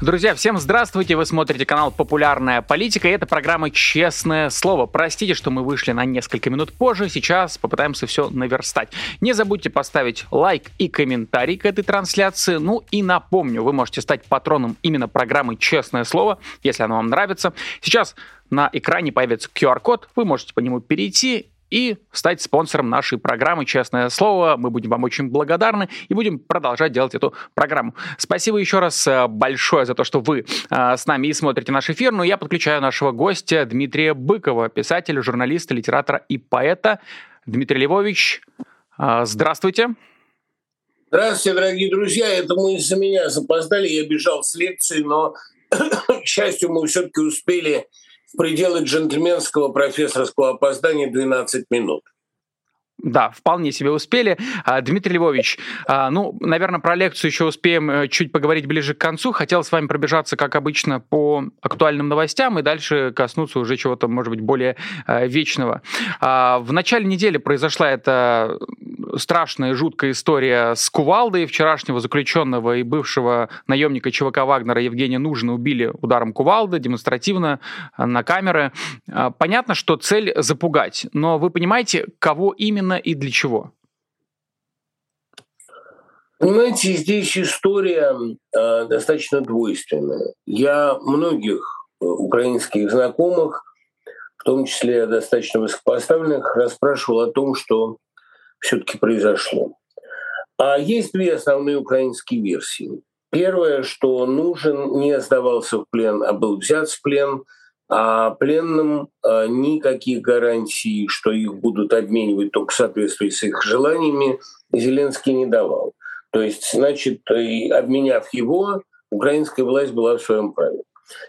Друзья, всем здравствуйте! Вы смотрите канал «Популярная политика» и это программа «Честное слово». Простите, что мы вышли на несколько минут позже, сейчас попытаемся все наверстать. Не забудьте поставить лайк и комментарий к этой трансляции. Ну и напомню, вы можете стать патроном именно программы «Честное слово», если она вам нравится. Сейчас на экране появится QR-код, вы можете по нему перейти и стать спонсором нашей программы «Честное слово». Мы будем вам очень благодарны и будем продолжать делать эту программу. Спасибо еще раз э, большое за то, что вы э, с нами и смотрите наш эфир. Ну, я подключаю нашего гостя Дмитрия Быкова, писателя, журналиста, литератора и поэта. Дмитрий Львович, э, здравствуйте. Здравствуйте, дорогие друзья. Это мы из-за меня запоздали. Я бежал с лекции, но, к счастью, мы все-таки успели в пределы джентльменского профессорского опоздания 12 минут. Да, вполне себе успели. А, Дмитрий Львович, а, ну, наверное, про лекцию еще успеем э, чуть поговорить ближе к концу. Хотел с вами пробежаться, как обычно, по актуальным новостям и дальше коснуться уже чего-то, может быть, более э, вечного. А, в начале недели произошла эта страшная, жуткая история с Кувалдой. Вчерашнего заключенного и бывшего наемника ЧВК Вагнера Евгения Нужина убили ударом Кувалды демонстративно э, на камеры. Понятно, что цель запугать, но вы понимаете, кого именно именно и для чего? Понимаете, здесь история э, достаточно двойственная. Я многих э, украинских знакомых, в том числе достаточно высокопоставленных, расспрашивал о том, что все-таки произошло. А есть две основные украинские версии. Первое, что нужен не сдавался в плен, а был взят в плен – а пленным а, никаких гарантий, что их будут обменивать только в соответствии с их желаниями, Зеленский не давал. То есть, значит, обменяв его, украинская власть была в своем праве.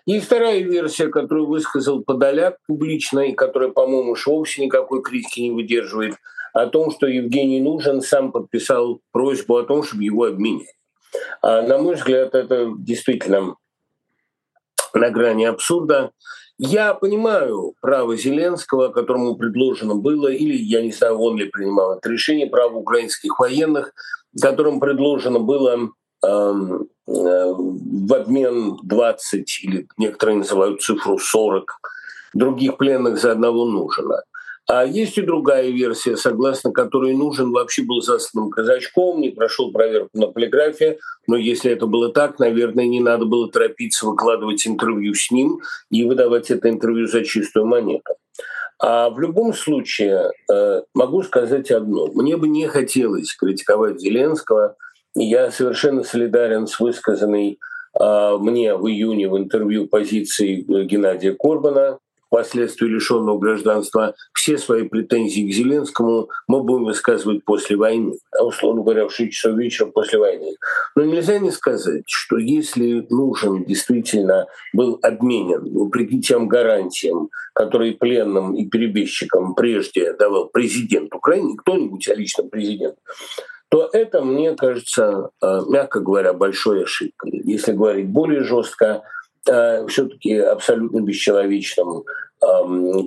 И вторая версия, которую высказал Подоляк публично, и которая, по-моему, уж вовсе никакой критики не выдерживает, о том, что Евгений Нужен сам подписал просьбу о том, чтобы его обменять. А, на мой взгляд, это действительно на грани абсурда. Я понимаю право Зеленского, которому предложено было, или я не знаю, он ли принимал это решение, право украинских военных, которым предложено было эм, э, в обмен 20 или некоторые называют цифру 40 других пленных за одного нужно. А есть и другая версия, согласно которой нужен вообще был засланным казачком, не прошел проверку на полиграфе, но если это было так, наверное, не надо было торопиться выкладывать интервью с ним и выдавать это интервью за чистую монету. А в любом случае э, могу сказать одно. Мне бы не хотелось критиковать Зеленского. Я совершенно солидарен с высказанной э, мне в июне в интервью позиции Геннадия Корбана – впоследствии лишенного гражданства, все свои претензии к Зеленскому мы будем высказывать после войны, а условно говоря, в 6 часов вечера после войны. Но нельзя не сказать, что если нужен действительно был обменен, вопреки тем гарантиям, которые пленным и перебежчикам прежде давал президент Украины, кто-нибудь, а лично президент, то это, мне кажется, э, мягко говоря, большой ошибкой. Если говорить более жестко, все-таки абсолютно бесчеловечным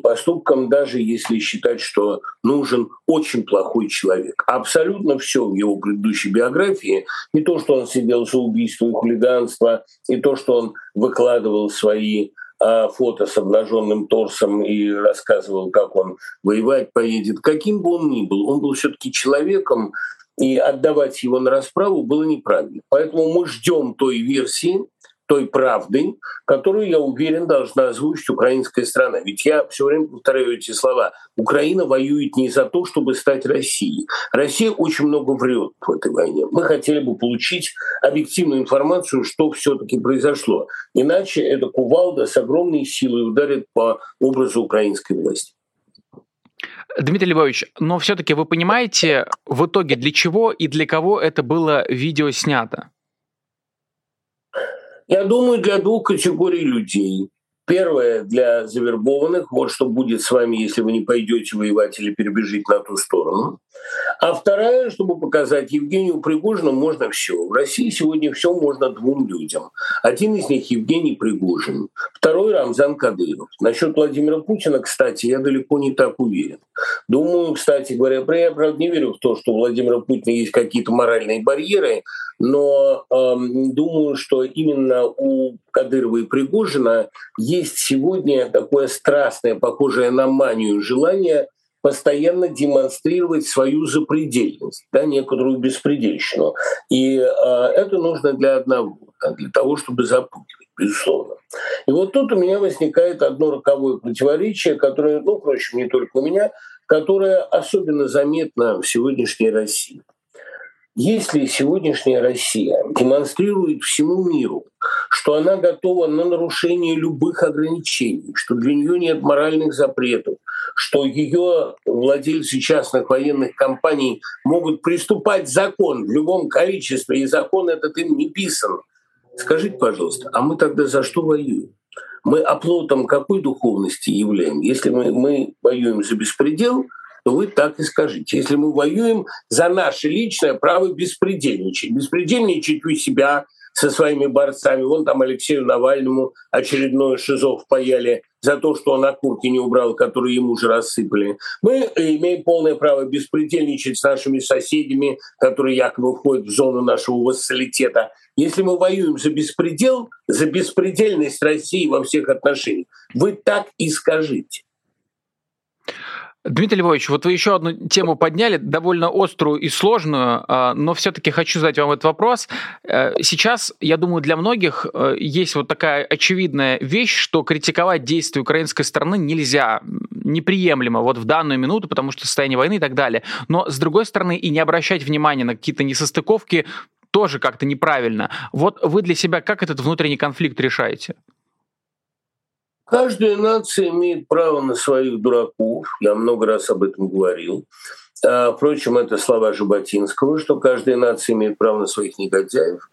поступком, даже если считать, что нужен очень плохой человек. Абсолютно все в его предыдущей биографии, не то, что он сидел за убийство и хулиганство, и то, что он выкладывал свои а, фото с обнаженным торсом и рассказывал, как он воевать поедет, каким бы он ни был, он был все-таки человеком, и отдавать его на расправу было неправильно. Поэтому мы ждем той версии, той правдой, которую, я уверен, должна озвучить украинская страна. Ведь я все время повторяю эти слова. Украина воюет не за то, чтобы стать Россией. Россия очень много врет в этой войне. Мы хотели бы получить объективную информацию, что все-таки произошло. Иначе эта кувалда с огромной силой ударит по образу украинской власти. Дмитрий Львович, но все-таки вы понимаете в итоге для чего и для кого это было видео снято? Я думаю, для двух категорий людей. Первое для завербованных, вот что будет с вами, если вы не пойдете воевать или перебежите на ту сторону. А вторая, чтобы показать Евгению Пригожину, можно все. В России сегодня все можно двум людям. Один из них Евгений Пригожин. Второй Рамзан Кадыров. Насчет Владимира Путина, кстати, я далеко не так уверен. Думаю, кстати говоря, я, правда, не верю в то, что у Владимира Путина есть какие-то моральные барьеры, но э, думаю, что именно у Кадырова и Пригожина есть сегодня такое страстное, похожее на манию желание постоянно демонстрировать свою запредельность, да, некоторую беспредельщину. И э, это нужно для одного, для того, чтобы запугивать, безусловно. И вот тут у меня возникает одно роковое противоречие, которое, ну, впрочем, не только у меня, которое особенно заметно в сегодняшней России. Если сегодняшняя Россия демонстрирует всему миру, что она готова на нарушение любых ограничений, что для нее нет моральных запретов, что ее владельцы частных военных компаний могут приступать закон в любом количестве, и закон этот им не писан. Скажите, пожалуйста, а мы тогда за что воюем? Мы оплотом какой духовности являем? Если мы, мы воюем за беспредел – то вы так и скажите. Если мы воюем за наше личное право беспредельничать, беспредельничать у себя со своими борцами, вон там Алексею Навальному очередное шизов паяли за то, что он окурки не убрал, которые ему же рассыпали. Мы имеем полное право беспредельничать с нашими соседями, которые якобы входят в зону нашего вассалитета. Если мы воюем за беспредел, за беспредельность России во всех отношениях, вы так и скажите. Дмитрий Львович, вот вы еще одну тему подняли, довольно острую и сложную, а, но все-таки хочу задать вам этот вопрос. Э, сейчас, я думаю, для многих э, есть вот такая очевидная вещь, что критиковать действия украинской стороны нельзя, неприемлемо вот в данную минуту, потому что состояние войны и так далее. Но, с другой стороны, и не обращать внимания на какие-то несостыковки тоже как-то неправильно. Вот вы для себя как этот внутренний конфликт решаете? Каждая нация имеет право на своих дураков. Я много раз об этом говорил. А, впрочем, это слова Жаботинского, что каждая нация имеет право на своих негодяев.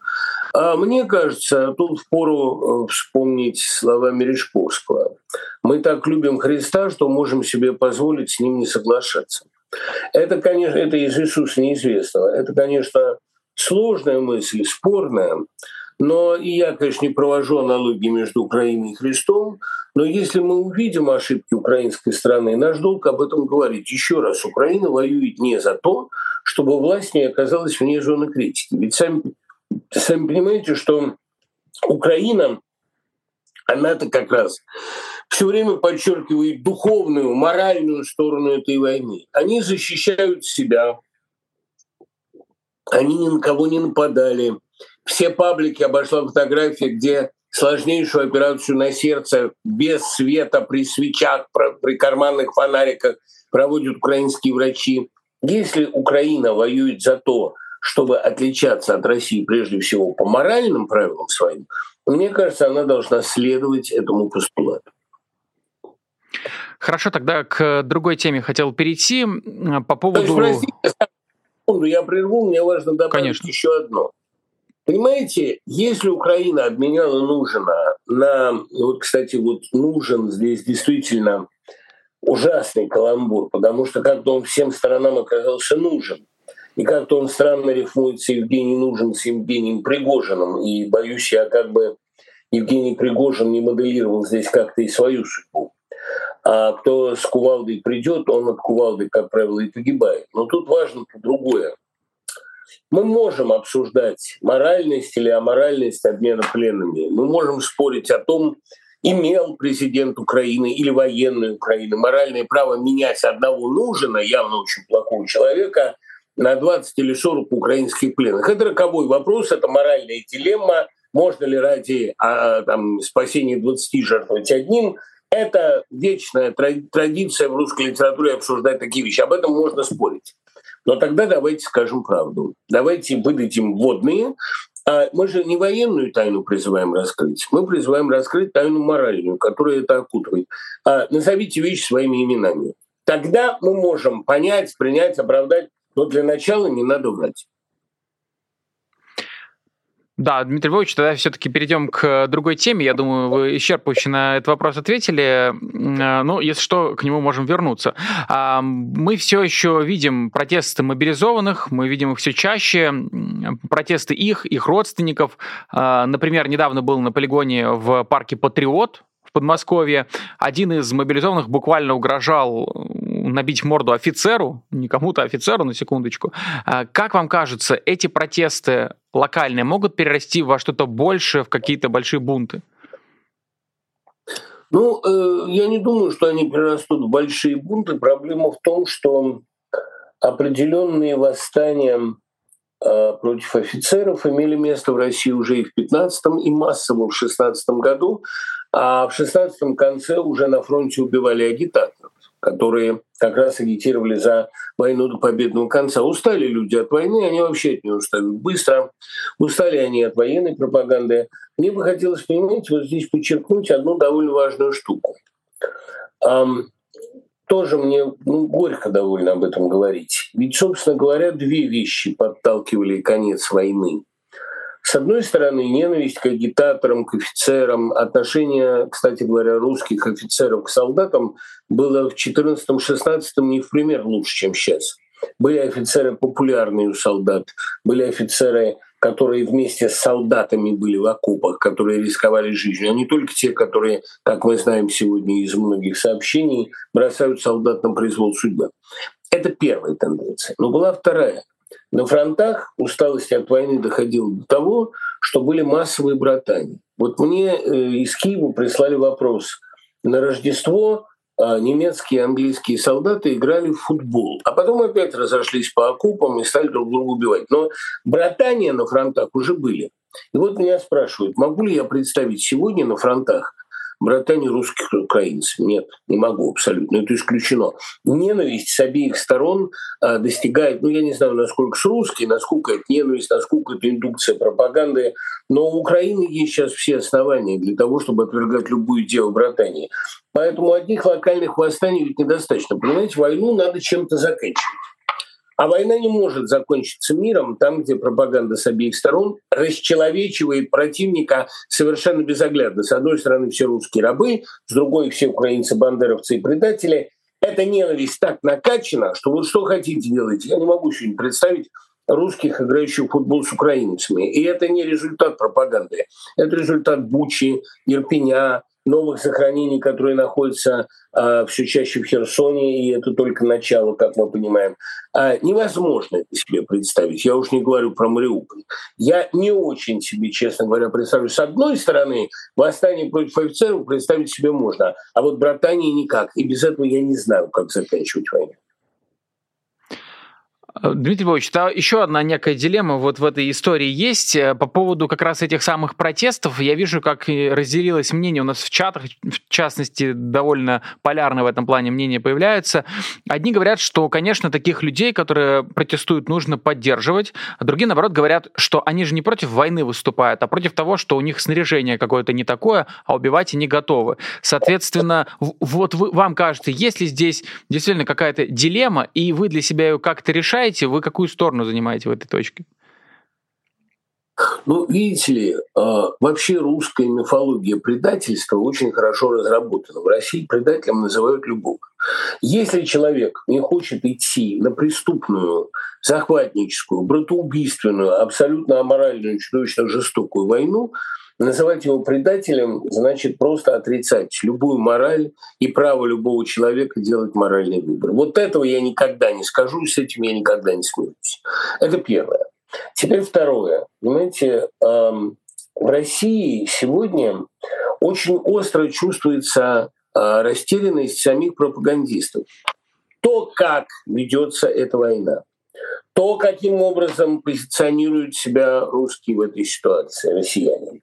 А мне кажется, тут впору э, вспомнить слова Мережковского. Мы так любим Христа, что можем себе позволить с ним не соглашаться. Это, конечно, это из Иисуса неизвестного. Это, конечно, сложная мысль, спорная. Но и я, конечно, не провожу аналогии между Украиной и Христом, но если мы увидим ошибки украинской страны, наш долг об этом говорить. Еще раз, Украина воюет не за то, чтобы власть не оказалась вне зоны критики. Ведь сами, сами понимаете, что Украина, она-то как раз все время подчеркивает духовную, моральную сторону этой войны. Они защищают себя, они ни на кого не нападали. Все паблики обошла фотография, где сложнейшую операцию на сердце без света, при свечах, при карманных фонариках проводят украинские врачи. Если Украина воюет за то, чтобы отличаться от России прежде всего по моральным правилам своим, мне кажется, она должна следовать этому постулату. Хорошо, тогда к другой теме хотел перейти по поводу... То есть, простите, я прерву, мне важно добавить Конечно. еще одно. Понимаете, если Украина обменяла Нужина на... Вот, кстати, вот нужен здесь действительно ужасный каламбур, потому что как-то он всем сторонам оказался нужен. И как-то он странно рифмуется Евгений Нужен с Евгением Пригожиным. И боюсь, я как бы Евгений Пригожин не моделировал здесь как-то и свою судьбу. А кто с кувалдой придет, он от кувалды, как правило, и погибает. Но тут важно другое. Мы можем обсуждать моральность или аморальность обмена пленными. Мы можем спорить о том, имел президент Украины или военной Украины моральное право менять одного нужина, явно очень плохого человека, на 20 или 40 украинских пленных. Это роковой вопрос, это моральная дилемма. Можно ли ради а, там, спасения 20 жертвовать одним? Это вечная традиция в русской литературе обсуждать такие вещи. Об этом можно спорить. Но тогда давайте скажем правду. Давайте выдадим водные. А мы же не военную тайну призываем раскрыть, мы призываем раскрыть тайну моральную, которая это окутывает. А назовите вещи своими именами. Тогда мы можем понять, принять, оправдать, но для начала не надо врать. Да, Дмитрий Львович, тогда все-таки перейдем к другой теме. Я думаю, вы исчерпывающе на этот вопрос ответили. Э, ну, если что, к нему можем вернуться. А, мы все еще видим протесты мобилизованных, мы видим их все чаще, протесты их, их родственников. А, например, недавно был на полигоне в парке Патриот в Подмосковье. Один из мобилизованных буквально угрожал набить морду офицеру, не кому-то, а офицеру, на секундочку. А как вам кажется, эти протесты локальные могут перерасти во что-то большее, в какие-то большие бунты? Ну, э, я не думаю, что они перерастут в большие бунты. Проблема в том, что определенные восстания э, против офицеров имели место в России уже и в 15-м, и массово в 16 году, а в 16-м конце уже на фронте убивали агитаторов которые как раз агитировали за войну до победного конца. Устали люди от войны, они вообще от нее устали быстро. Устали они от военной пропаганды. Мне бы хотелось, понимаете, вот здесь подчеркнуть одну довольно важную штуку. Um, тоже мне ну, горько довольно об этом говорить. Ведь, собственно говоря, две вещи подталкивали конец войны. С одной стороны, ненависть к агитаторам, к офицерам, отношение, кстати говоря, русских офицеров к солдатам было в 14-16 не в пример лучше, чем сейчас. Были офицеры популярные у солдат, были офицеры, которые вместе с солдатами были в окопах, которые рисковали жизнью, а не только те, которые, как мы знаем сегодня из многих сообщений, бросают солдат на произвол судьбы. Это первая тенденция. Но была вторая. На фронтах усталость от войны доходила до того, что были массовые братания. Вот мне э, из Киева прислали вопрос. На Рождество а, немецкие и английские солдаты играли в футбол, а потом опять разошлись по окопам и стали друг друга убивать. Но братания на фронтах уже были. И вот меня спрашивают, могу ли я представить сегодня на фронтах братане русских и украинцев. Нет, не могу абсолютно, это исключено. Ненависть с обеих сторон а, достигает, ну я не знаю, насколько с русской, насколько это ненависть, насколько это индукция пропаганды, но у Украины есть сейчас все основания для того, чтобы отвергать любую идею братании. Поэтому одних локальных восстаний ведь недостаточно. Понимаете, войну надо чем-то заканчивать. А война не может закончиться миром там, где пропаганда с обеих сторон расчеловечивает противника совершенно безоглядно. С одной стороны все русские рабы, с другой все украинцы, бандеровцы и предатели. Эта ненависть так накачана, что вот что хотите делать. Я не могу сегодня представить русских, играющих в футбол с украинцами. И это не результат пропаганды. Это результат Бучи, Ирпеня, новых захоронений, которые находятся а, все чаще в Херсоне, и это только начало, как мы понимаем. А, невозможно это себе представить. Я уж не говорю про Мариуполь. Я не очень себе, честно говоря, представлю. С одной стороны, восстание против офицеров представить себе можно, а вот братание никак. И без этого я не знаю, как заканчивать войну. Э, Дмитрий Львович, да, еще одна некая дилемма вот в этой истории есть э, по поводу как раз этих самых протестов. Я вижу, как разделилось мнение у нас в чатах, в частности, довольно полярно в этом плане мнение появляется. Одни говорят, что, конечно, таких людей, которые протестуют, нужно поддерживать, а другие, наоборот, говорят, что они же не против войны выступают, а против того, что у них снаряжение какое-то не такое, а убивать они готовы. Соответственно, вот вы, вам кажется, есть ли здесь действительно какая-то дилемма, и вы для себя ее как-то решаете, решаете, вы какую сторону занимаете в этой точке? Ну, видите ли, а, вообще русская мифология предательства очень хорошо разработана. В России предателем называют любого. Если человек не хочет идти на преступную, захватническую, братоубийственную, абсолютно аморальную, чудовищно жестокую войну, Называть его предателем значит просто отрицать любую мораль и право любого человека делать моральный выбор. Вот этого я никогда не скажу, с этим я никогда не смирюсь. Это первое. Теперь второе. Понимаете, в России сегодня очень остро чувствуется а, растерянность самих пропагандистов. То, как ведется эта война, то, каким образом позиционируют себя русские в этой ситуации, россияне,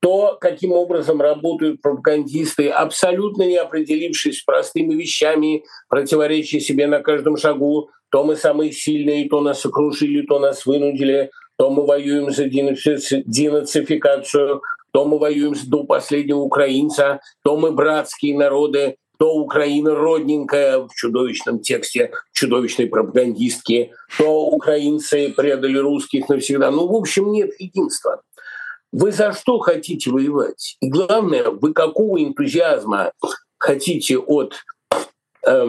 то, каким образом работают пропагандисты, абсолютно не определившись с простыми вещами, противоречия себе на каждом шагу, то мы самые сильные, то нас окружили, то нас вынудили, то мы воюем за денацификацию, то мы воюем до последнего украинца, то мы братские народы, то Украина родненькая в чудовищном тексте чудовищной пропагандистки, то украинцы предали русских навсегда. Ну, в общем, нет единства. Вы за что хотите воевать? И главное, вы какого энтузиазма хотите от э,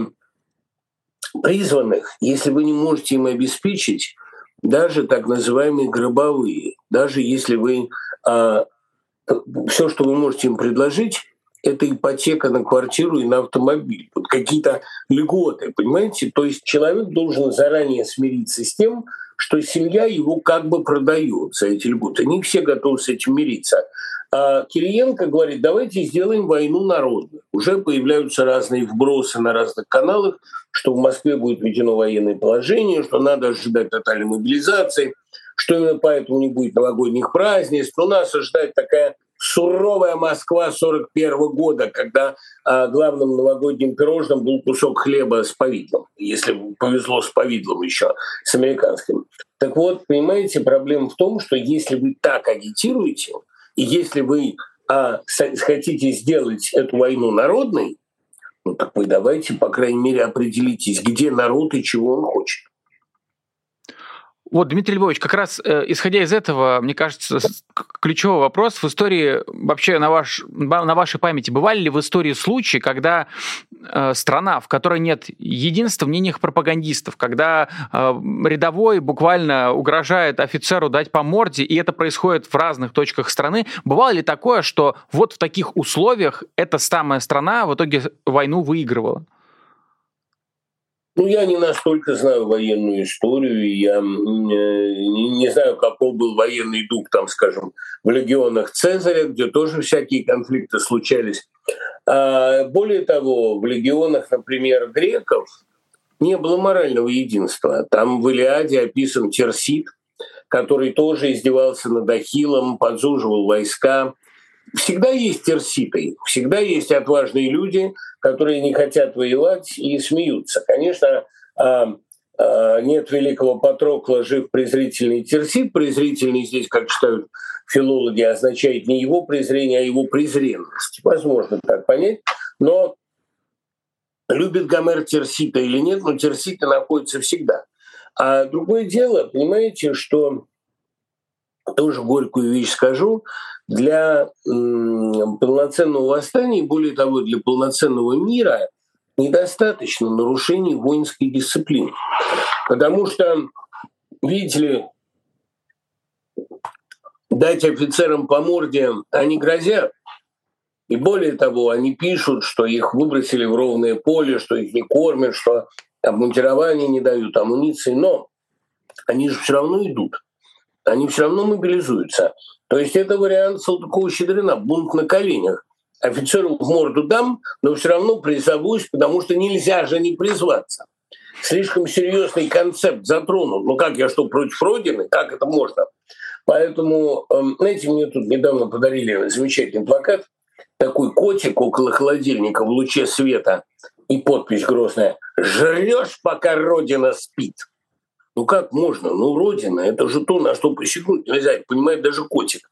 призванных, если вы не можете им обеспечить даже так называемые гробовые, даже если вы э, все, что вы можете им предложить, это ипотека на квартиру и на автомобиль. Вот какие-то льготы, понимаете? То есть человек должен заранее смириться с тем, что семья его как бы продает за эти льготы. Не все готовы с этим мириться. А Кириенко говорит, давайте сделаем войну народную. Уже появляются разные вбросы на разных каналах, что в Москве будет введено военное положение, что надо ожидать тотальной мобилизации, что именно поэтому не будет новогодних празднеств. У нас ожидает такая суровая Москва 41 года, когда а, главным новогодним пирожным был кусок хлеба с повидлом, если повезло с повидлом еще, с американским. Так вот, понимаете, проблема в том, что если вы так агитируете, и если вы а, хотите сделать эту войну народной, ну так вы давайте, по крайней мере, определитесь, где народ и чего он хочет. Вот, Дмитрий Львович, как раз э, исходя из этого, мне кажется, ключевой вопрос в истории, вообще на, ваш, на вашей памяти, бывали ли в истории случаи, когда э, страна, в которой нет единства в мнениях пропагандистов, когда э, рядовой буквально угрожает офицеру дать по морде, и это происходит в разных точках страны, бывало ли такое, что вот в таких условиях эта самая страна в итоге войну выигрывала? Ну, я не настолько знаю военную историю, я не, не знаю, какой был военный дух, там, скажем, в легионах Цезаря, где тоже всякие конфликты случались. А более того, в легионах, например, греков не было морального единства. Там в Илиаде описан Терсит, который тоже издевался над Ахиллом, подзуживал войска. Всегда есть терситы, всегда есть отважные люди, которые не хотят воевать и смеются. Конечно, а, а, нет великого Патрокла, жив презрительный терсит. Презрительный здесь, как считают филологи, означает не его презрение, а его презренность. Возможно так понять. Но любит Гомер Терсита или нет, но Терсита находится всегда. А другое дело, понимаете, что тоже горькую вещь скажу, для полноценного восстания, и более того, для полноценного мира недостаточно нарушений воинской дисциплины. Потому что, видите ли, дать офицерам по морде они грозят. И более того, они пишут, что их выбросили в ровное поле, что их не кормят, что обмундирование не дают, амуниции. Но они же все равно идут они все равно мобилизуются. То есть это вариант Салтыкова-Щедрина, бунт на коленях. Офицеру в морду дам, но все равно призовусь, потому что нельзя же не призваться. Слишком серьезный концепт затронул. Ну как, я что, против Родины? Как это можно? Поэтому, эм, знаете, мне тут недавно подарили замечательный плакат. Такой котик около холодильника в луче света и подпись грозная «Жрешь, пока Родина спит». Ну как можно? Ну, Родина – это же то, на что посягнуть нельзя, понимает даже котик.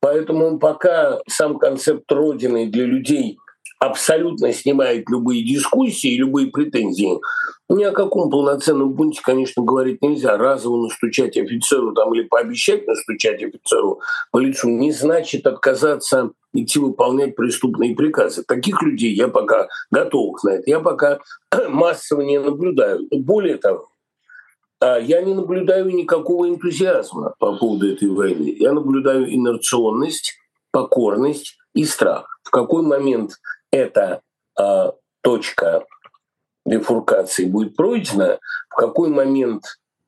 Поэтому пока сам концепт Родины для людей абсолютно снимает любые дискуссии, любые претензии, ни о каком полноценном бунте, конечно, говорить нельзя. Разово настучать офицеру там, или пообещать настучать офицеру по лицу не значит отказаться идти выполнять преступные приказы. Таких людей я пока готов на это. Я пока массово не наблюдаю. Более того, я не наблюдаю никакого энтузиазма по поводу этой войны. Я наблюдаю инерционность, покорность и страх. В какой момент эта а, точка бифуркации будет пройдена, в какой момент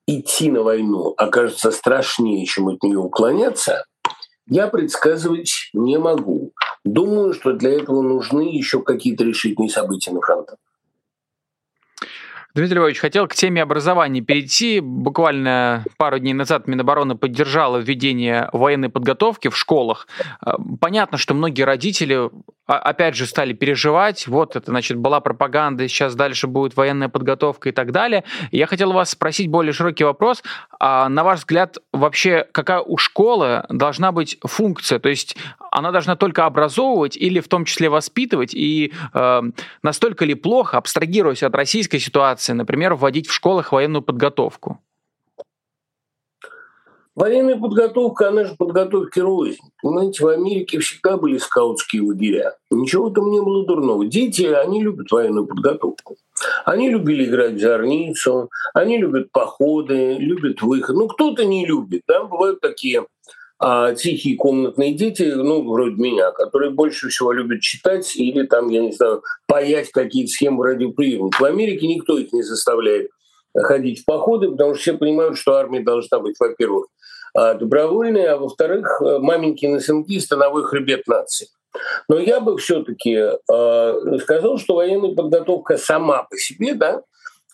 идти на войну окажется страшнее, чем от нее уклоняться, я предсказывать не могу. Думаю, что для этого нужны еще какие-то решительные события на фронтах. Дмитрий Львович, хотел к теме образования перейти. Буквально пару дней назад Минобороны поддержала введение военной подготовки в школах. Э, понятно, что многие родители опять же стали переживать, вот это, значит, была пропаганда, сейчас дальше будет военная подготовка и так далее. Я хотел вас спросить более широкий вопрос. А на ваш взгляд, вообще какая у школы должна быть функция? То есть она должна только образовывать или в том числе воспитывать? И э, настолько ли плохо, абстрагируясь от российской ситуации, например, вводить в школах военную подготовку? Военная подготовка, она же подготовка рознь. Понимаете, в Америке всегда были скаутские лагеря. Ничего там не было дурного. Дети, они любят военную подготовку. Они любили играть в зорницу, они любят походы, любят выход. Ну, кто-то не любит. Да? Бывают такие а тихие комнатные дети, ну, вроде меня, которые больше всего любят читать или там, я не знаю, паять какие-то схемы радиоприемников. В Америке никто их не заставляет ходить в походы, потому что все понимают, что армия должна быть, во-первых, а, добровольной, а во-вторых, маменькины сынки – становой хребет нации. Но я бы все-таки э, сказал, что военная подготовка сама по себе, да,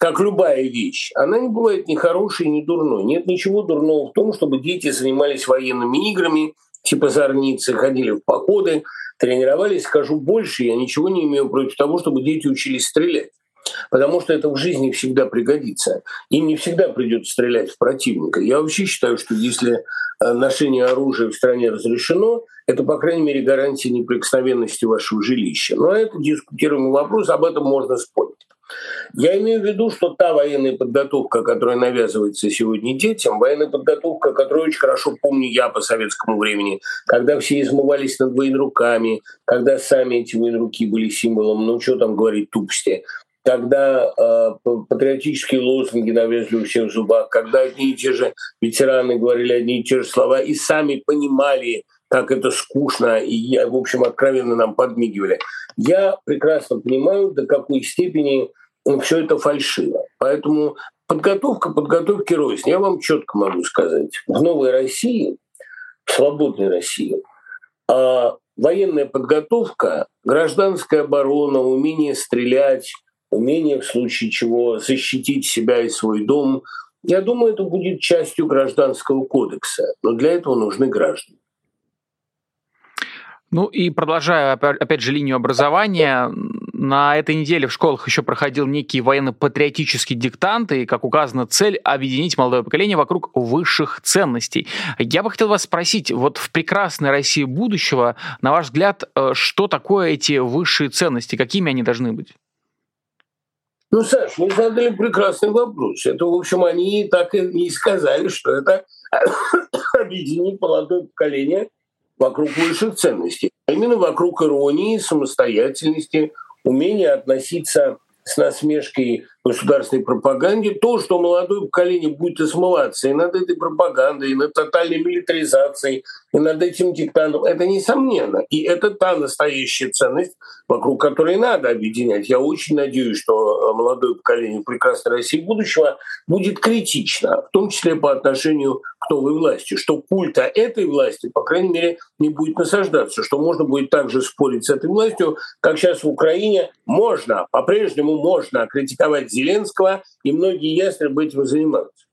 как любая вещь, она не бывает ни хорошей, ни дурной. Нет ничего дурного в том, чтобы дети занимались военными играми, типа зорницы, ходили в походы, тренировались. Скажу больше, я ничего не имею против того, чтобы дети учились стрелять. Потому что это в жизни всегда пригодится. Им не всегда придется стрелять в противника. Я вообще считаю, что если э, ношение оружия в стране разрешено, это, по крайней мере, гарантия неприкосновенности вашего жилища. Но это дискутируемый вопрос, об этом можно спорить. Я имею в виду, что та военная подготовка, которая навязывается сегодня детям, военная подготовка, которую очень хорошо помню я по советскому времени, когда все измывались над военруками, когда сами эти военруки были символом, ну что там говорить, тупости, когда э, патриотические лозунги навезли у всех в зубах, когда одни и те же ветераны говорили одни и те же слова и сами понимали, как это скучно, и, в общем, откровенно нам подмигивали. Я прекрасно понимаю, до какой степени все это фальшиво. Поэтому подготовка подготовки рознь. Я вам четко могу сказать. В новой России, в свободной России, а военная подготовка, гражданская оборона, умение стрелять, умение в случае чего защитить себя и свой дом, я думаю, это будет частью гражданского кодекса. Но для этого нужны граждане. Ну и продолжая, опять же, линию образования, на этой неделе в школах еще проходил некий военно-патриотический диктант, и, как указано, цель — объединить молодое поколение вокруг высших ценностей. Я бы хотел вас спросить, вот в прекрасной России будущего, на ваш взгляд, э, что такое эти высшие ценности, какими они должны быть? Ну, Саш, вы задали прекрасный вопрос. Это, в общем, они так и не сказали, что это объединить молодое поколение — вокруг высших ценностей, а именно вокруг иронии, самостоятельности, умения относиться с насмешкой государственной пропаганде, то, что молодое поколение будет осмываться и над этой пропагандой, и над тотальной милитаризацией, и над этим диктантом, это несомненно. И это та настоящая ценность, вокруг которой надо объединять. Я очень надеюсь, что э, молодое поколение прекрасной России будущего будет критично, в том числе по отношению к новой власти, что культа этой власти, по крайней мере, не будет насаждаться, что можно будет также спорить с этой властью, как сейчас в Украине можно, по-прежнему можно критиковать Зеленского, и многие ястребы этим занимаются.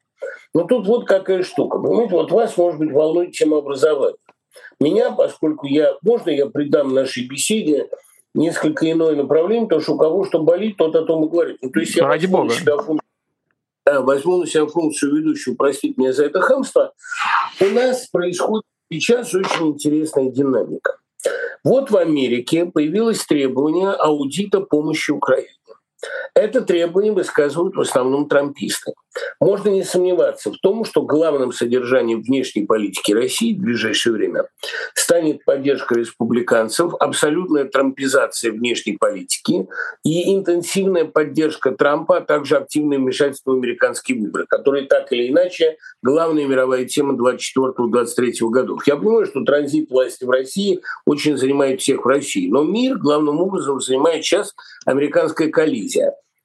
Но тут вот какая штука. Понимаете, вот вас, может быть, волнует тема образования. Меня, поскольку я, можно я придам нашей беседе несколько иное направление, потому что у кого что болит, тот о том и говорит. Ну, то есть я Ради бога. Себя функцию, да, возьму на себя функцию ведущего, простите меня за это хамство. У нас происходит сейчас очень интересная динамика. Вот в Америке появилось требование аудита помощи Украине. Это требование высказывают в основном трамписты. Можно не сомневаться в том, что главным содержанием внешней политики России в ближайшее время станет поддержка республиканцев, абсолютная трампизация внешней политики и интенсивная поддержка Трампа, а также активное вмешательство в американские выборы, которые так или иначе главная мировая тема 24-23 годов. Я понимаю, что транзит власти в России очень занимает всех в России, но мир главным образом занимает сейчас американская коалиция.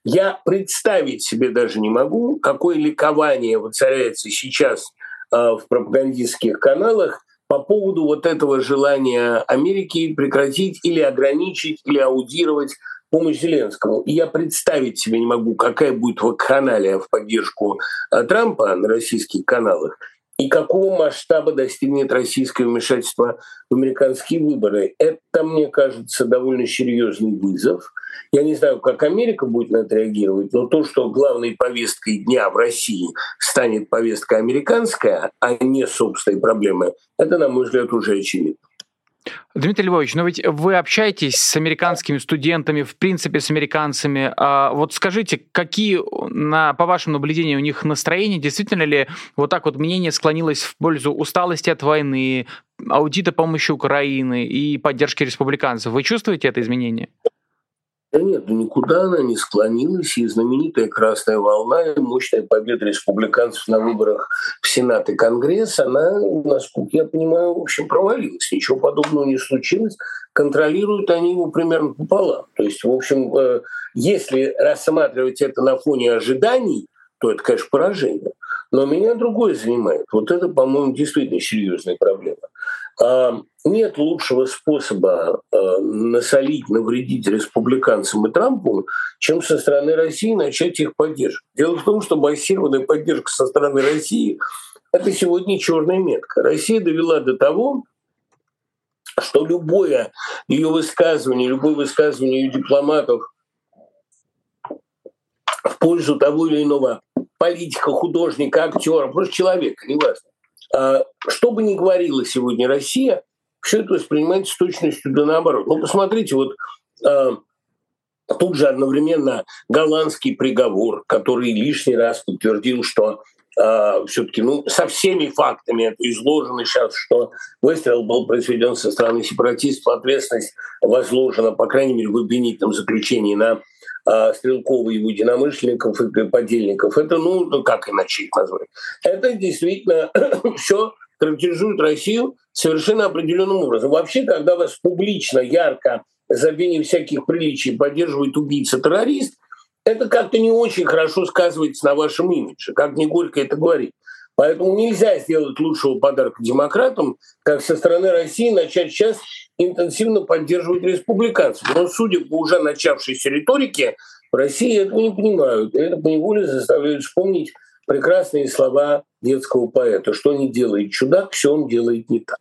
Я представить себе даже не могу, какое ликование воцаряется сейчас а, в пропагандистских каналах по поводу вот этого желания Америки прекратить или ограничить, или аудировать помощь Зеленскому. И я представить себе не могу, какая будет вакханалия в поддержку а, Трампа на российских каналах и какого масштаба достигнет российское вмешательство в американские выборы. Это, мне кажется, довольно серьезный вызов – я не знаю, как Америка будет на это реагировать, но то, что главной повесткой дня в России станет повестка американская, а не собственные проблемы, это, на мой взгляд, уже очевидно. Дмитрий Львович, но ведь вы общаетесь с американскими студентами, в принципе, с американцами. А вот скажите, какие, на, по вашим наблюдениям, у них настроения? Действительно ли вот так вот мнение склонилось в пользу усталости от войны, аудита помощи Украины и поддержки республиканцев? Вы чувствуете это изменение? Да нет, никуда она не склонилась, и знаменитая «Красная волна» и мощная победа республиканцев на выборах в Сенат и Конгресс, она, насколько я понимаю, в общем, провалилась. Ничего подобного не случилось. Контролируют они его примерно пополам. То есть, в общем, э, если рассматривать это на фоне ожиданий, то это, конечно, поражение. Но меня другое занимает. Вот это, по-моему, действительно серьезная проблема. А, нет лучшего способа а, насолить, навредить республиканцам и Трампу, чем со стороны России начать их поддерживать. Дело в том, что массированная поддержка со стороны России – это сегодня черная метка. Россия довела до того, что любое ее высказывание, любое высказывание ее дипломатов в пользу того или иного политика, художника, актера, просто человека, неважно. А, что бы ни говорила сегодня Россия, все это воспринимается с точностью да наоборот. Ну, посмотрите, вот а, тут же одновременно голландский приговор, который лишний раз подтвердил, что Uh, все-таки ну, со всеми фактами это изложено сейчас, что выстрел был произведен со стороны сепаратистов, ответственность возложена, по крайней мере, в обвинительном заключении на а, Стрелкова и его единомышленников и подельников. Это, ну, ну, как иначе их назвать? Это действительно все характеризует Россию совершенно определенным образом. Вообще, когда вас публично, ярко, за всяких приличий поддерживает убийца-террорист, это как-то не очень хорошо сказывается на вашем имидже, как не горько это говорить. Поэтому нельзя сделать лучшего подарка демократам, как со стороны России начать сейчас интенсивно поддерживать республиканцев. Но судя по уже начавшейся риторике, в России этого не понимают. Это поневоле заставляет вспомнить прекрасные слова детского поэта. Что не делает чудак, все он делает не так.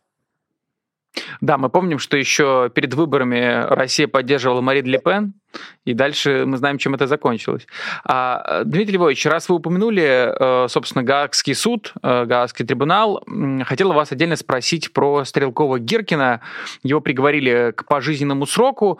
Да, мы помним, что еще перед выборами Россия поддерживала Марин Ле Пен, и дальше мы знаем, чем это закончилось. А, Дмитрий Львович, раз вы упомянули, э, собственно, Гаагский суд, э, Гаагский трибунал, хотел вас отдельно спросить про Стрелкова Гиркина. Его приговорили к пожизненному сроку.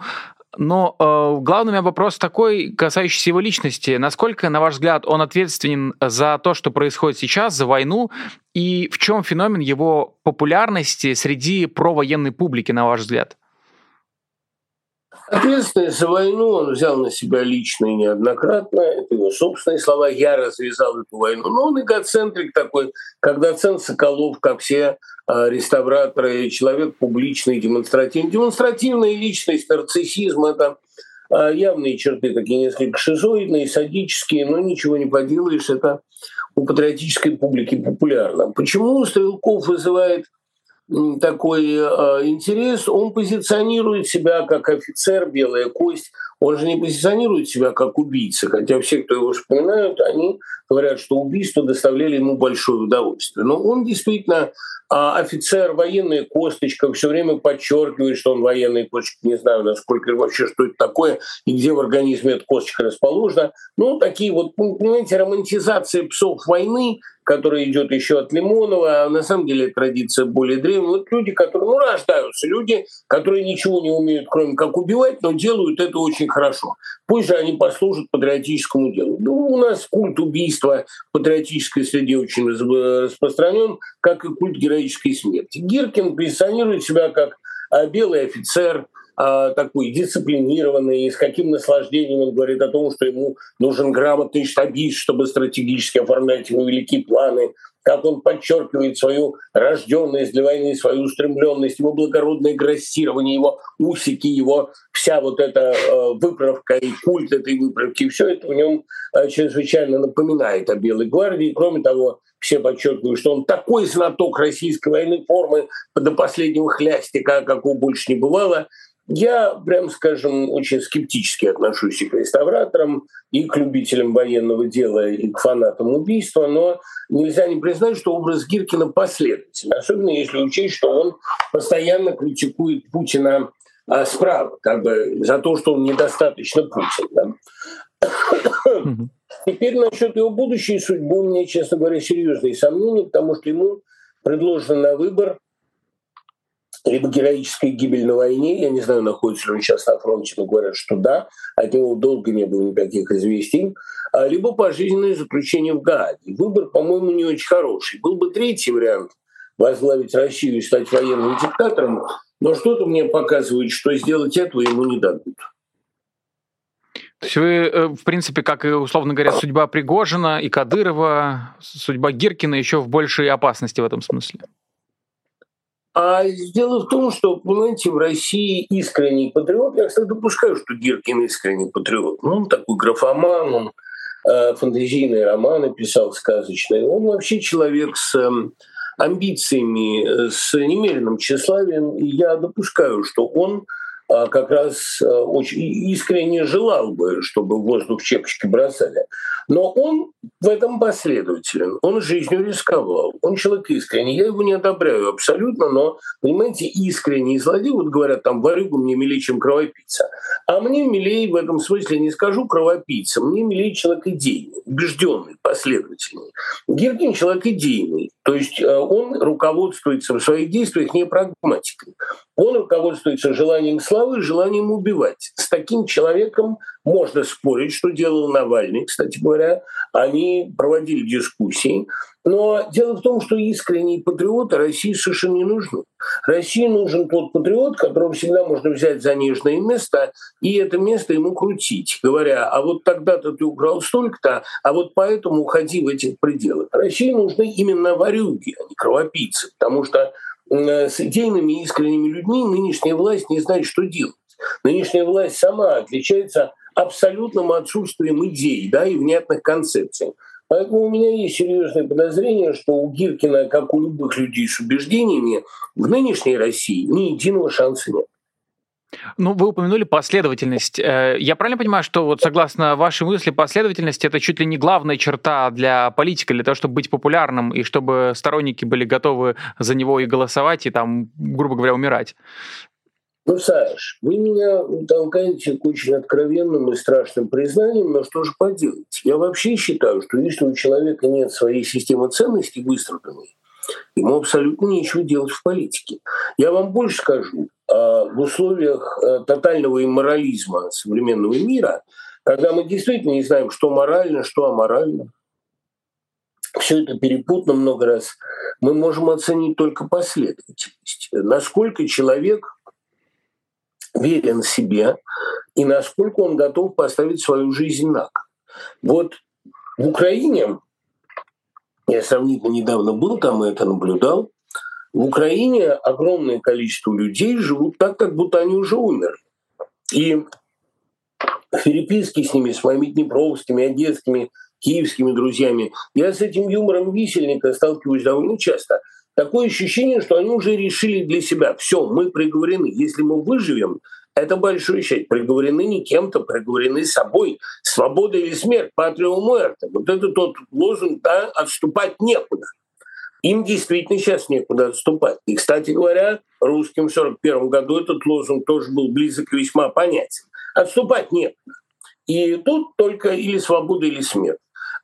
Но э, главный у меня вопрос такой, касающийся его личности. Насколько, на ваш взгляд, он ответственен за то, что происходит сейчас, за войну? И в чем феномен его популярности среди провоенной публики, на ваш взгляд? Ответственность за войну он взял на себя лично и неоднократно. Это его собственные слова. Я развязал эту войну. Но он эгоцентрик такой, как доцент Соколов, как все а, реставраторы, человек публичный, демонстративный. Демонстративная личность, нарциссизм – это а, явные черты, такие несколько шизоидные, садические, но ничего не поделаешь, это у патриотической публики популярно. Почему Стрелков вызывает такой э, интерес, он позиционирует себя как офицер, белая кость, он же не позиционирует себя как убийца, хотя все, кто его вспоминают, они говорят, что убийства доставляли ему большое удовольствие. Но он действительно а офицер, военная косточка, все время подчеркивает, что он военный косточка. Не знаю, насколько вообще, что это такое и где в организме эта косточка расположена. Ну, такие вот, понимаете, романтизация псов войны, которая идет еще от Лимонова, а на самом деле традиция более древняя. Вот люди, которые, ну, рождаются, люди, которые ничего не умеют, кроме как убивать, но делают это очень хорошо. Пусть же они послужат патриотическому делу. Ну, у нас культ убийства в патриотической среде очень распространен, как и культ героической смерти. Гиркин позиционирует себя как а, белый офицер, а, такой дисциплинированный, с каким наслаждением он говорит о том, что ему нужен грамотный штабист, чтобы стратегически оформлять его великие планы, как он подчеркивает свою рожденность для войны, свою устремленность, его благородное грассирование, его усики, его вся вот эта э, выправка и культ этой выправки, все это в нем э, чрезвычайно напоминает о Белой гвардии. Кроме того, все подчеркивают, что он такой знаток российской военной формы до последнего хлястика, какого больше не бывало. Я, прям скажем, очень скептически отношусь и к реставраторам, и к любителям военного дела, и к фанатам убийства, но нельзя не признать, что образ Гиркина последовательный, особенно если учесть, что он постоянно критикует Путина а, справа, как бы за то, что он недостаточно Путин. Да? Теперь насчет его будущей судьбы у меня, честно говоря, серьезные сомнения, потому что ему предложено на выбор либо героическая гибель на войне, я не знаю, находится ли он сейчас на фронте, но говорят, что да, от него долго не было никаких известий, а, либо пожизненное заключение в Гааге. Выбор, по-моему, не очень хороший. Был бы третий вариант – возглавить Россию и стать военным диктатором, но что-то мне показывает, что сделать этого ему не дадут. То есть вы, э, в принципе, как и, условно говоря, судьба Пригожина и Кадырова, судьба Гиркина еще в большей опасности в этом смысле? А дело в том, что, понимаете, в России искренний патриот, я, кстати, допускаю, что Гиркин искренний патриот. Ну, он такой графоман, он э, фантазийные романы писал сказочные. Он вообще человек с э, амбициями, с немеренным тщеславием. И я допускаю, что он как раз э, очень искренне желал бы, чтобы воздух чепочки бросали. Но он в этом последователен, он жизнью рисковал, он человек искренний. Я его не одобряю абсолютно, но, понимаете, искренний злодей, вот говорят, там, варюгу мне милее, чем кровопийца. А мне милее в этом смысле не скажу кровопийца, мне милее человек идейный, убежденный, последовательный. Гиркин человек идейный, то есть э, он руководствуется в своих действиях не прагматикой. Он руководствуется желанием славы, желанием убивать. С таким человеком можно спорить, что делал Навальный, кстати говоря. Они проводили дискуссии. Но дело в том, что искренние патриоты России совершенно не нужны. России нужен тот патриот, которого всегда можно взять за нежное место и это место ему крутить, говоря, а вот тогда-то ты украл столько-то, а вот поэтому уходи в этих пределах. России нужны именно варюги, а не кровопийцы, потому что с идейными искренними людьми нынешняя власть не знает, что делать. Нынешняя власть сама отличается абсолютным отсутствием идей да, и внятных концепций. Поэтому у меня есть серьезное подозрение, что у Гиркина, как у любых людей с убеждениями, в нынешней России ни единого шанса нет. Ну, вы упомянули последовательность. Э, я правильно понимаю, что вот согласно вашей мысли, последовательность это чуть ли не главная черта для политика, для того, чтобы быть популярным и чтобы сторонники были готовы за него и голосовать, и там, грубо говоря, умирать? Ну, Саш, вы меня толкаете к очень откровенным и страшным признаниям, но что же поделать? Я вообще считаю, что если у человека нет своей системы ценностей выстроенной, ему абсолютно нечего делать в политике. Я вам больше скажу. А, в условиях э, тотального имморализма современного мира, когда мы действительно не знаем, что морально, что аморально, все это перепутано много раз, мы можем оценить только последовательность. Насколько человек верен себе и насколько он готов поставить свою жизнь на кон. Вот в Украине, я сравнительно недавно был там и это наблюдал, в Украине огромное количество людей живут так, как будто они уже умерли. И переписки с ними, с моими днепровскими, одесскими, киевскими друзьями, я с этим юмором висельника сталкиваюсь довольно часто. Такое ощущение, что они уже решили для себя, все, мы приговорены. Если мы выживем, это большое счастье. Приговорены не кем-то, приговорены собой. Свобода или смерть, патрио муэрта. Вот это тот лозунг, да, отступать некуда им действительно сейчас некуда отступать. И, кстати говоря, русским в 1941 году этот лозунг тоже был близок и весьма понятен. Отступать некуда. И тут только или свобода, или смерть.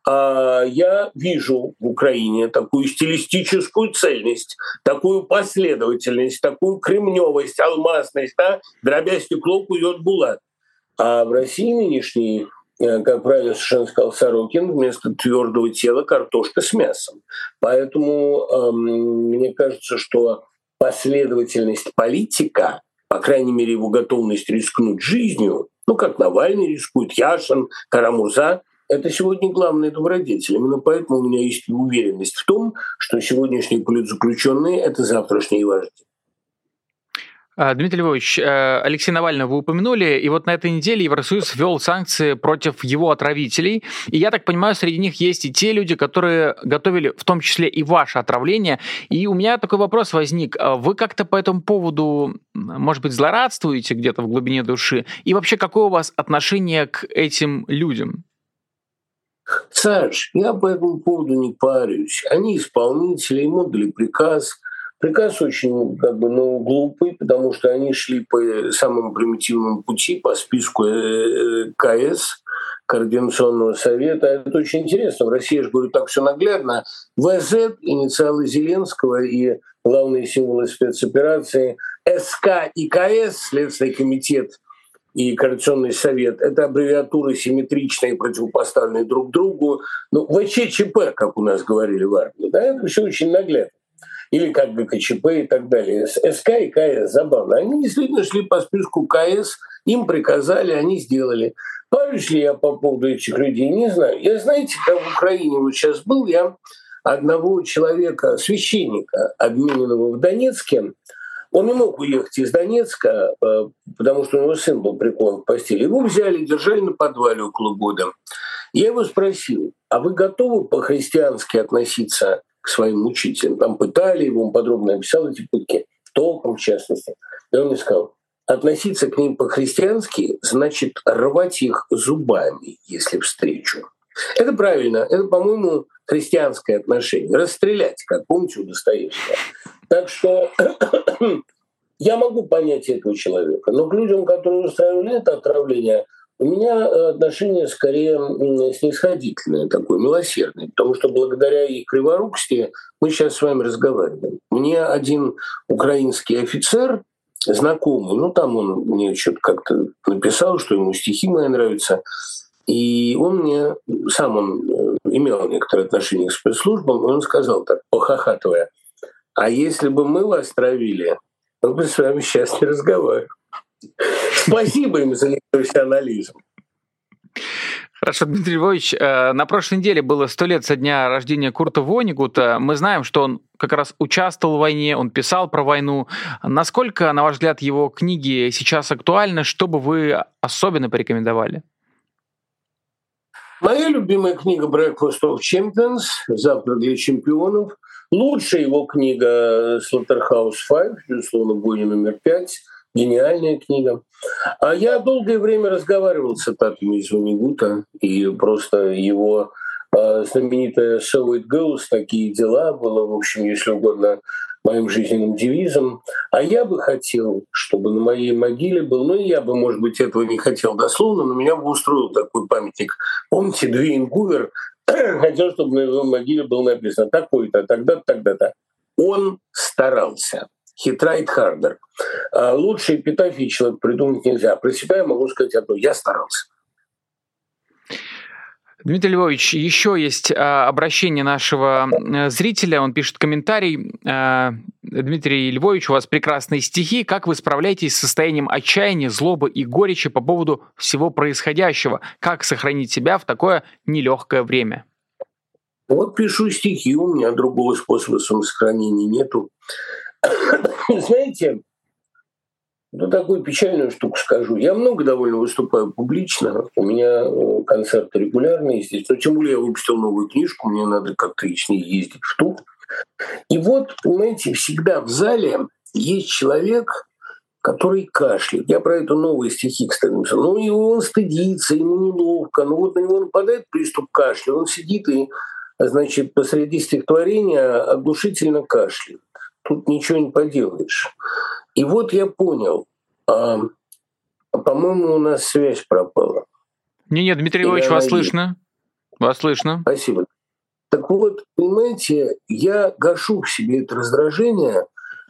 А я вижу в Украине такую стилистическую цельность, такую последовательность, такую кремневость, алмазность, да? дробя стекло, кует булат. А в России нынешней Э, как правильно совершенно сказал Сорокин, вместо твердого тела картошка с мясом. Поэтому эм, мне кажется, что последовательность политика, по крайней мере, его готовность рискнуть жизнью, ну, как Навальный рискует, Яшин, Карамурза, это сегодня главный добродетель. Именно поэтому у меня есть уверенность в том, что сегодняшние политзаключенные — это завтрашние вожди. А, Дмитрий Львович, э, Алексей Навального вы упомянули, и вот на этой неделе Евросоюз ввел санкции против его отравителей. И я так понимаю, среди них есть и те люди, которые готовили в том числе и ваше отравление. И у меня такой вопрос возник. А вы как-то по этому поводу, может быть, злорадствуете где-то в глубине души? И вообще, какое у вас отношение к этим людям? Саш, я по этому поводу не парюсь. Они исполнители, им отдали приказ – Приказ очень как бы, ну, глупый, потому что они шли по самому примитивному пути, по списку э, э, КС, Координационного совета. Это очень интересно. В России, я же говорю, так все наглядно. ВЗ, инициалы Зеленского и главные символы спецоперации, СК и КС, Следственный комитет и Координационный совет, это аббревиатуры симметричные, противопоставленные друг другу. Ну, ВЧЧП, как у нас говорили в армии, да, это все очень наглядно. или как ГКЧП и так далее. СК и КС забавно. Они действительно шли по списку КС, им приказали, они сделали. Парюсь ли я по поводу этих людей, не знаю. Я, знаете, как в Украине вот сейчас был, я одного человека, священника, обмененного в Донецке, он не мог уехать из Донецка, э, потому что у него сын был прикован к постели. Его взяли, держали на подвале около года. Я его спросил, а вы готовы по-христиански относиться к своим учителям? Там пытали его, он подробно описал эти пытки, толком в частности. И он мне сказал, относиться к ним по-христиански значит рвать их зубами, если встречу. Это правильно. Это, по-моему, христианское отношение. Расстрелять, как помните у Достоевского. Так что я могу понять этого человека. Но к людям, которые устраивали это отравление, у меня отношение скорее снисходительное, такое милосердное, потому что благодаря их криворукости мы сейчас с вами разговариваем. Мне один украинский офицер, знакомый, ну там он мне что-то как-то написал, что ему стихи мои нравятся, и он мне, сам он э, имел некоторые отношения к спецслужбам, он сказал так, похохатывая, а если бы мы вас травили, мы бы с вами сейчас не разговаривали. Спасибо им за профессионализм. Хорошо, Дмитрий Львович, э, на прошлой неделе было сто лет со дня рождения Курта Вонигута. Мы знаем, что он как раз участвовал в войне, он писал про войну. Насколько, на ваш взгляд, его книги сейчас актуальны? Что бы вы особенно порекомендовали? Моя любимая книга «Breakfast of Champions» «Завтрак для чемпионов». Лучшая его книга «Slaughterhouse 5», безусловно, «Бойня номер пять». Гениальная книга. А я долгое время разговаривал с цитатами из Ванигута, и просто его э, знаменитая «So it goes», «Такие дела» было, в общем, если угодно, моим жизненным девизом. А я бы хотел, чтобы на моей могиле был, ну, я бы, может быть, этого не хотел дословно, но меня бы устроил такой памятник. Помните, Двейн Гувер хотел, чтобы на его могиле было написано такой-то, тогда-то, тогда-то. Он старался. Хитрайт Хардер. А лучший эпитафии человек придумать нельзя. Про себя я могу сказать одно. Я старался. Дмитрий Львович, еще есть а, обращение нашего э, зрителя. Он пишет комментарий. А, Дмитрий Львович, у вас прекрасные стихи. Как вы справляетесь с состоянием отчаяния, злобы и горечи по поводу всего происходящего? Как сохранить себя в такое нелегкое время? Вот пишу стихи, у меня другого способа самосохранения нету. Знаете, ну, такую печальную штуку скажу. Я много довольно выступаю публично. У меня э, концерты регулярные здесь. Но тем более я выпустил новую книжку, мне надо как-то с ней ездить в тур. И вот, понимаете, всегда в зале есть человек, который кашляет. Я про это новые стихи, кстати, написал. Ну, его он стыдится, ему неловко. Ну, вот на него нападает приступ кашля, он сидит и, значит, посреди стихотворения оглушительно кашляет. Тут ничего не поделаешь. И вот я понял, а, по-моему, у нас связь пропала. Не, нет, Дмитрий Ильич, вас слышно. Вас слышно. Спасибо. Так вот, понимаете, я гашу в себе это раздражение,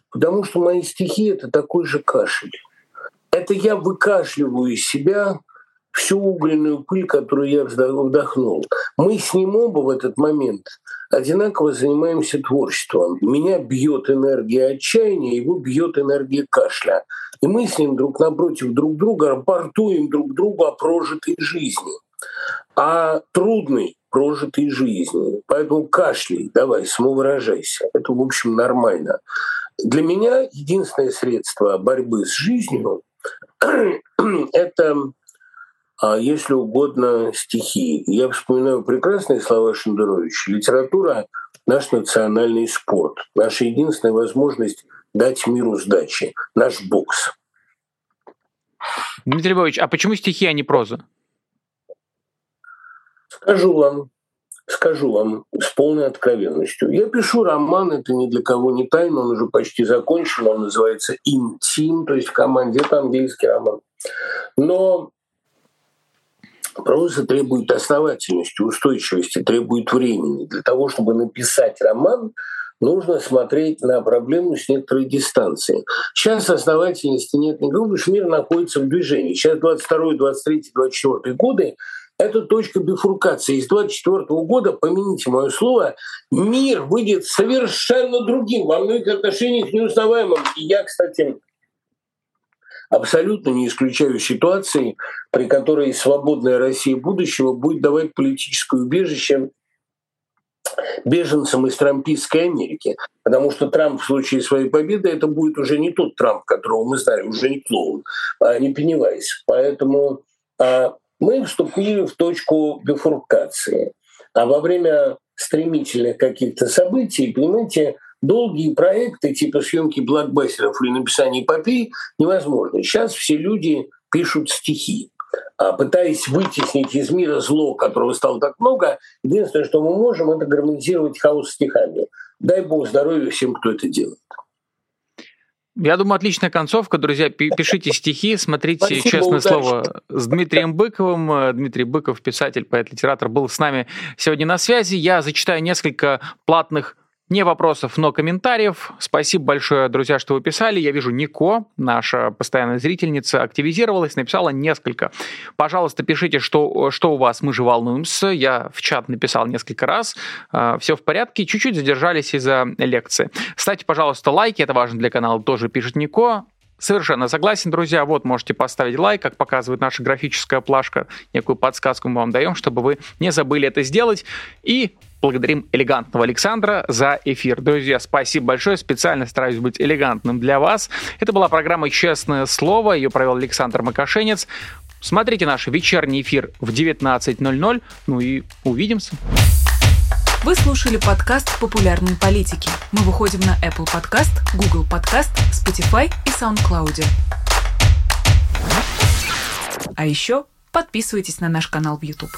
потому что мои стихи — это такой же кашель. Это я выкашливаю из себя всю угольную пыль, которую я вдохнул. Мы с ним оба в этот момент одинаково занимаемся творчеством. Меня бьет энергия отчаяния, его бьет энергия кашля. И мы с ним друг напротив друг друга рапортуем друг другу о прожитой жизни, о трудной прожитой жизни. Поэтому кашляй, давай, самовыражайся. Это, в общем, нормально. Для меня единственное средство борьбы с жизнью — это а если угодно, стихи. Я вспоминаю прекрасные слова Шендеровича. Литература — наш национальный спорт, наша единственная возможность дать миру сдачи, наш бокс. Дмитрий Львович, а почему стихи, а не проза? Скажу вам, скажу вам с полной откровенностью. Я пишу роман, это ни для кого не тайна, он уже почти закончен, он называется «Интим», то есть в команде, это английский роман. Но Проза требует основательности, устойчивости, требует времени. Для того, чтобы написать роман, нужно смотреть на проблему с некоторой дистанции. Сейчас основательности нет никакой, потому что мир находится в движении. Сейчас 22, 23, 24 годы это точка бифуркации. С 24 года, помяните мое слово, мир выйдет совершенно другим, во многих отношениях неузнаваемым. И я, кстати, абсолютно не исключаю ситуации, при которой свободная Россия будущего будет давать политическое убежище беженцам из трампийской Америки. Потому что Трамп в случае своей победы это будет уже не тот Трамп, которого мы знали, уже не клоун, а не Пеннивайз. Поэтому а, мы вступили в точку бифуркации. А во время стремительных каких-то событий, понимаете, долгие проекты типа съемки блокбастеров или написания эпопей невозможно. Сейчас все люди пишут стихи. А пытаясь вытеснить из мира зло, которого стало так много, единственное, что мы можем, это гармонизировать хаос стихами. Дай бог здоровья всем, кто это делает. Я думаю, отличная концовка, друзья. Пишите стихи, смотрите Спасибо, «Честное удачи. слово» с Дмитрием Быковым. Дмитрий Быков, писатель, поэт, литератор, был с нами сегодня на связи. Я зачитаю несколько платных не вопросов, но комментариев. Спасибо большое, друзья, что вы писали. Я вижу, Нико, наша постоянная зрительница, активизировалась, написала несколько. Пожалуйста, пишите, что, что у вас, мы же волнуемся. Я в чат написал несколько раз. А, Все в порядке. Чуть-чуть задержались из-за лекции. Ставьте, пожалуйста, лайки, это важно для канала, тоже пишет Нико. Совершенно согласен, друзья. Вот можете поставить лайк, как показывает наша графическая плашка. Некую подсказку мы вам даем, чтобы вы не забыли это сделать. И благодарим элегантного Александра за эфир. Друзья, спасибо большое. Специально стараюсь быть элегантным для вас. Это была программа «Честное слово». Ее провел Александр Макашенец. Смотрите наш вечерний эфир в 19.00. Ну и увидимся. Вы слушали подкаст «Популярные политики». Мы выходим на Apple Podcast, Google Podcast, Spotify и SoundCloud. А еще подписывайтесь на наш канал в YouTube.